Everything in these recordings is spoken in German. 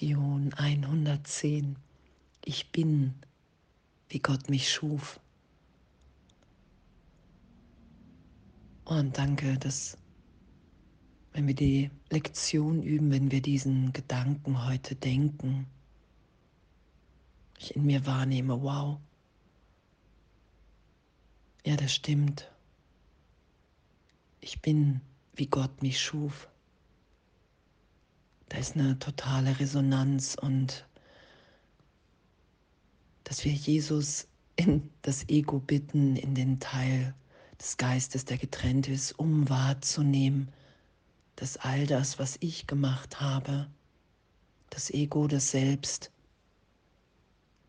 Lektion 110. Ich bin, wie Gott mich schuf. Und danke, dass wenn wir die Lektion üben, wenn wir diesen Gedanken heute denken, ich in mir wahrnehme, wow, ja, das stimmt. Ich bin, wie Gott mich schuf. Da ist eine totale Resonanz und dass wir Jesus in das Ego bitten, in den Teil des Geistes, der getrennt ist, um wahrzunehmen, dass all das, was ich gemacht habe, das Ego, das Selbst,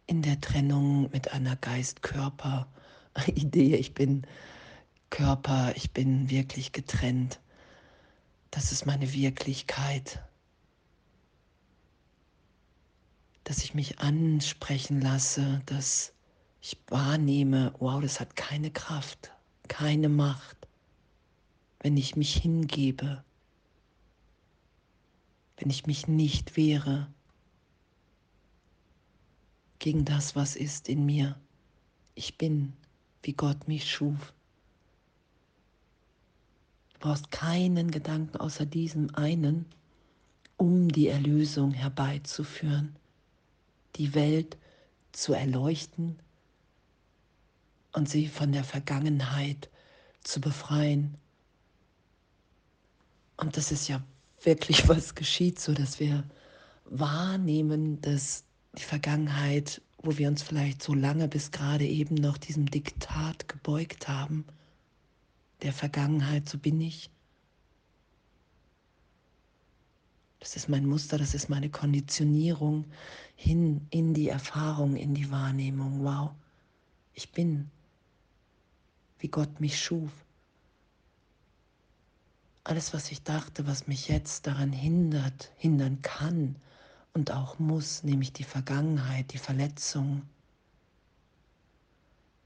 in der Trennung mit einer Geist-Körper-Idee, ich bin Körper, ich bin wirklich getrennt, das ist meine Wirklichkeit, dass ich mich ansprechen lasse, dass ich wahrnehme, wow, das hat keine Kraft, keine Macht, wenn ich mich hingebe, wenn ich mich nicht wehre gegen das, was ist in mir. Ich bin, wie Gott mich schuf. Du brauchst keinen Gedanken außer diesem einen, um die Erlösung herbeizuführen, die Welt zu erleuchten und sie von der Vergangenheit zu befreien. Und das ist ja wirklich, was geschieht, so dass wir wahrnehmen, dass die Vergangenheit, wo wir uns vielleicht so lange bis gerade eben noch diesem Diktat gebeugt haben, der Vergangenheit, so bin ich. Das ist mein Muster, das ist meine Konditionierung hin in die Erfahrung, in die Wahrnehmung. Wow, ich bin wie Gott mich schuf. Alles, was ich dachte, was mich jetzt daran hindert, hindern kann und auch muss, nämlich die Vergangenheit, die Verletzung,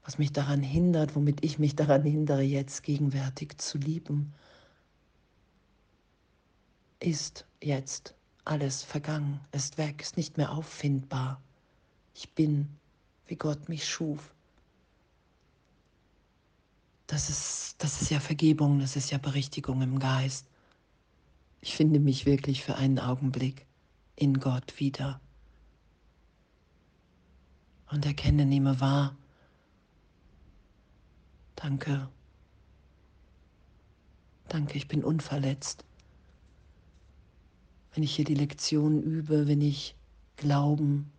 was mich daran hindert, womit ich mich daran hindere, jetzt gegenwärtig zu lieben, ist jetzt alles vergangen, ist weg, ist nicht mehr auffindbar. Ich bin, wie Gott mich schuf das ist, das ist ja Vergebung, das ist ja Berichtigung im Geist. Ich finde mich wirklich für einen Augenblick in Gott wieder und erkenne, nehme wahr. Danke. Danke, ich bin unverletzt. Wenn ich hier die Lektion übe, wenn ich Glauben,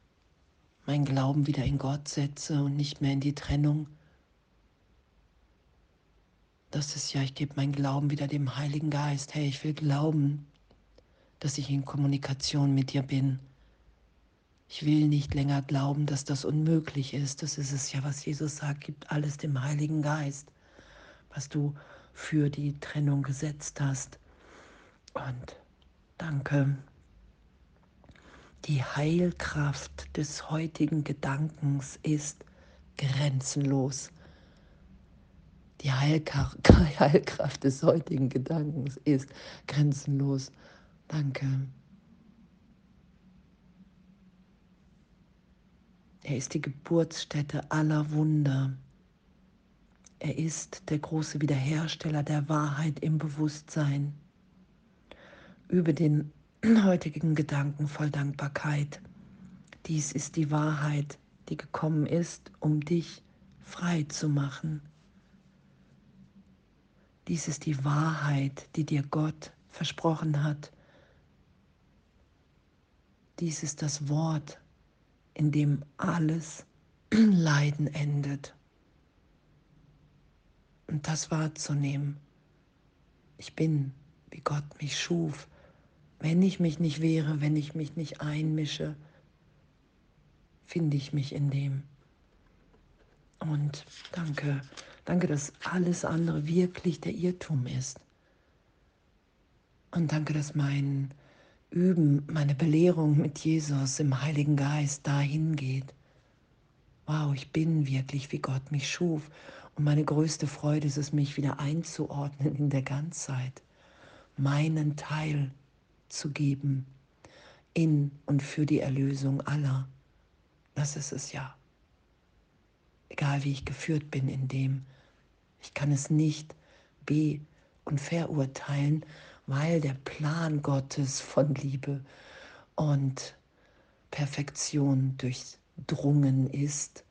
mein Glauben wieder in Gott setze und nicht mehr in die Trennung, das ist ja, ich gebe meinen Glauben wieder dem Heiligen Geist. Hey, ich will glauben, dass ich in Kommunikation mit dir bin. Ich will nicht länger glauben, dass das unmöglich ist. Das ist es ja, was Jesus sagt, gibt alles dem Heiligen Geist, was du für die Trennung gesetzt hast. Und danke. Die Heilkraft des heutigen Gedankens ist grenzenlos. Die Heilkraft des heutigen Gedankens ist grenzenlos. Danke. Er ist die Geburtsstätte aller Wunder. Er ist der große Wiederhersteller der Wahrheit im Bewusstsein. Über den heutigen Gedanken voll Dankbarkeit. Dies ist die Wahrheit, die gekommen ist, um dich frei zu machen. Dies ist die Wahrheit, die dir Gott versprochen hat. Dies ist das Wort, in dem alles Leiden endet. Und das wahrzunehmen. Ich bin, wie Gott mich schuf. Wenn ich mich nicht wehre, wenn ich mich nicht einmische, finde ich mich in dem. Und danke Danke, dass alles andere wirklich der Irrtum ist. Und danke, dass mein Üben, meine Belehrung mit Jesus im Heiligen Geist dahin geht. Wow, ich bin wirklich, wie Gott mich schuf. Und meine größte Freude ist es, mich wieder einzuordnen in der Ganzheit, meinen Teil zu geben in und für die Erlösung aller. Das ist es ja. Egal wie ich geführt bin in dem, ich kann es nicht be- und verurteilen, weil der Plan Gottes von Liebe und Perfektion durchdrungen ist,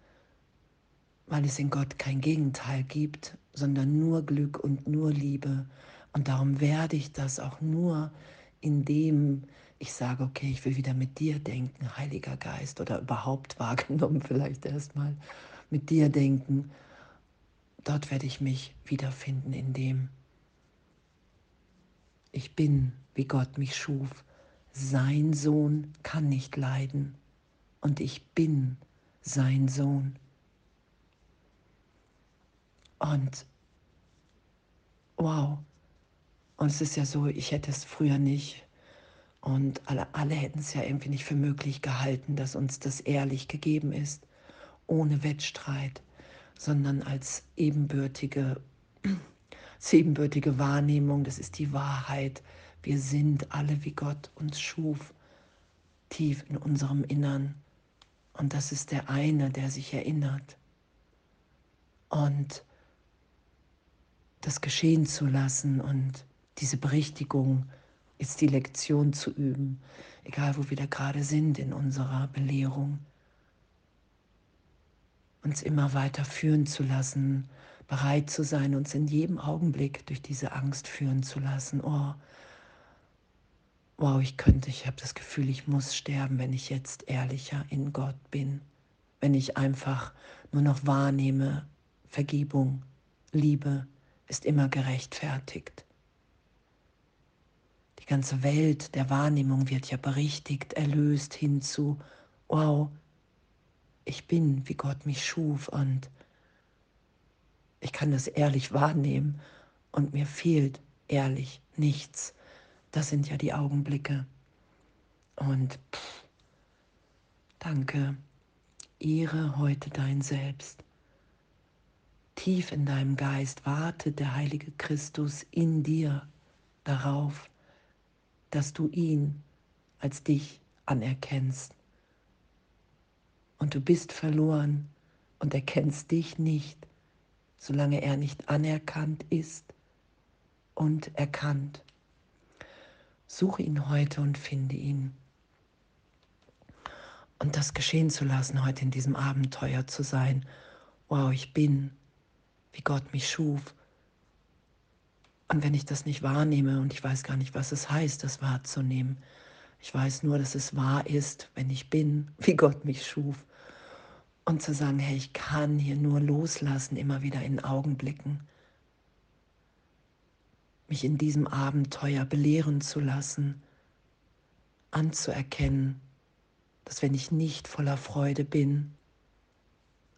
weil es in Gott kein Gegenteil gibt, sondern nur Glück und nur Liebe. Und darum werde ich das auch nur, indem ich sage, okay, ich will wieder mit dir denken, Heiliger Geist, oder überhaupt wahrgenommen vielleicht erstmal mit dir denken. Dort werde ich mich wiederfinden, indem ich bin, wie Gott mich schuf. Sein Sohn kann nicht leiden und ich bin sein Sohn. Und wow, und es ist ja so, ich hätte es früher nicht und alle, alle hätten es ja irgendwie nicht für möglich gehalten, dass uns das ehrlich gegeben ist, ohne Wettstreit, sondern als ebenbürtige, als ebenbürtige Wahrnehmung, das ist die Wahrheit. Wir sind alle, wie Gott uns schuf, tief in unserem Innern. Und das ist der eine, der sich erinnert. Und das geschehen zu lassen und diese Berichtigung ist die Lektion zu üben, egal wo wir da gerade sind in unserer Belehrung. Uns immer weiter führen zu lassen, bereit zu sein, uns in jedem Augenblick durch diese Angst führen zu lassen. Oh, wow, ich könnte, ich habe das Gefühl, ich muss sterben, wenn ich jetzt ehrlicher in Gott bin, wenn ich einfach nur noch wahrnehme, Vergebung, Liebe ist immer gerechtfertigt. Die ganze Welt der Wahrnehmung wird ja berichtigt, erlöst hinzu, wow, ich bin, wie Gott mich schuf und ich kann das ehrlich wahrnehmen und mir fehlt ehrlich nichts. Das sind ja die Augenblicke. Und pff, danke, ehre heute dein Selbst. Tief in deinem Geist wartet der heilige Christus in dir darauf, dass du ihn als dich anerkennst. Und du bist verloren und erkennst dich nicht, solange er nicht anerkannt ist und erkannt. Suche ihn heute und finde ihn. Und das geschehen zu lassen, heute in diesem Abenteuer zu sein. Wow, ich bin, wie Gott mich schuf und wenn ich das nicht wahrnehme und ich weiß gar nicht, was es heißt, das wahrzunehmen, ich weiß nur, dass es wahr ist, wenn ich bin, wie Gott mich schuf. Und zu sagen, hey, ich kann hier nur loslassen, immer wieder in Augenblicken. Mich in diesem Abenteuer belehren zu lassen, anzuerkennen, dass wenn ich nicht voller Freude bin,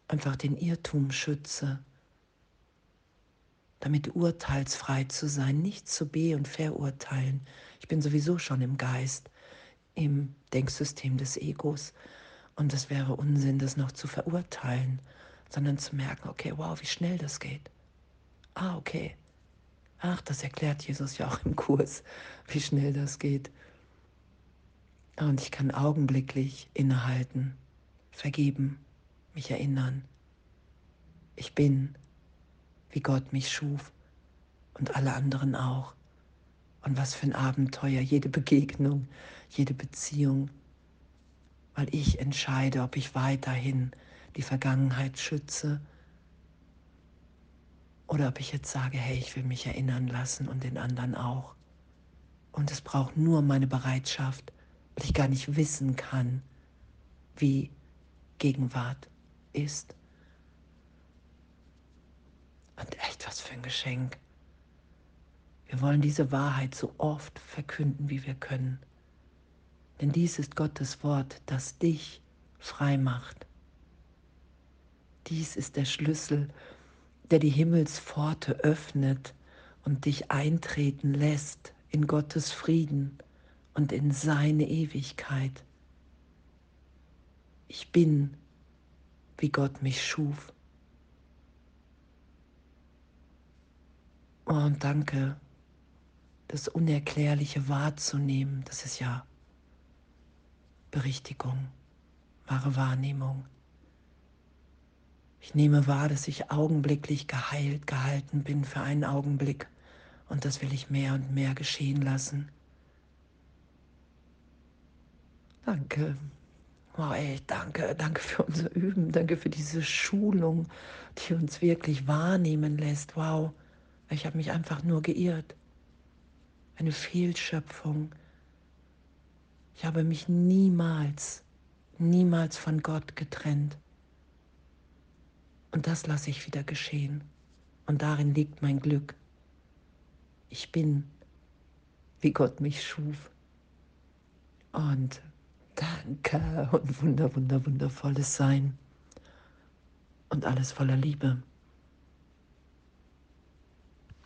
einfach den Irrtum schütze damit urteilsfrei zu sein, nicht zu be- und verurteilen. Ich bin sowieso schon im Geist, im Denksystem des Egos. Und es wäre Unsinn, das noch zu verurteilen, sondern zu merken, okay, wow, wie schnell das geht. Ah, okay. Ach, das erklärt Jesus ja auch im Kurs, wie schnell das geht. Und ich kann augenblicklich innehalten, vergeben, mich erinnern. Ich bin wie Gott mich schuf und alle anderen auch. Und was für ein Abenteuer, jede Begegnung, jede Beziehung, weil ich entscheide, ob ich weiterhin die Vergangenheit schütze oder ob ich jetzt sage, hey, ich will mich erinnern lassen und den anderen auch. Und es braucht nur meine Bereitschaft, weil ich gar nicht wissen kann, wie Gegenwart ist. Und echt was für ein Geschenk. Wir wollen diese Wahrheit so oft verkünden, wie wir können. Denn dies ist Gottes Wort, das dich frei macht. Dies ist der Schlüssel, der die Himmelspforte öffnet und dich eintreten lässt in Gottes Frieden und in seine Ewigkeit. Ich bin, wie Gott mich schuf. Und danke, das Unerklärliche wahrzunehmen, das ist ja Berichtigung, wahre Wahrnehmung. Ich nehme wahr, dass ich augenblicklich geheilt gehalten bin für einen Augenblick und das will ich mehr und mehr geschehen lassen. Danke. Oh, ey, danke, danke für unser Üben, danke für diese Schulung, die uns wirklich wahrnehmen lässt. Wow, ich habe mich einfach nur geirrt. Eine Fehlschöpfung. Ich habe mich niemals, niemals von Gott getrennt. Und das lasse ich wieder geschehen. Und darin liegt mein Glück. Ich bin, wie Gott mich schuf. Und danke und wunder, wunder, wundervolles Sein. Und alles voller Liebe.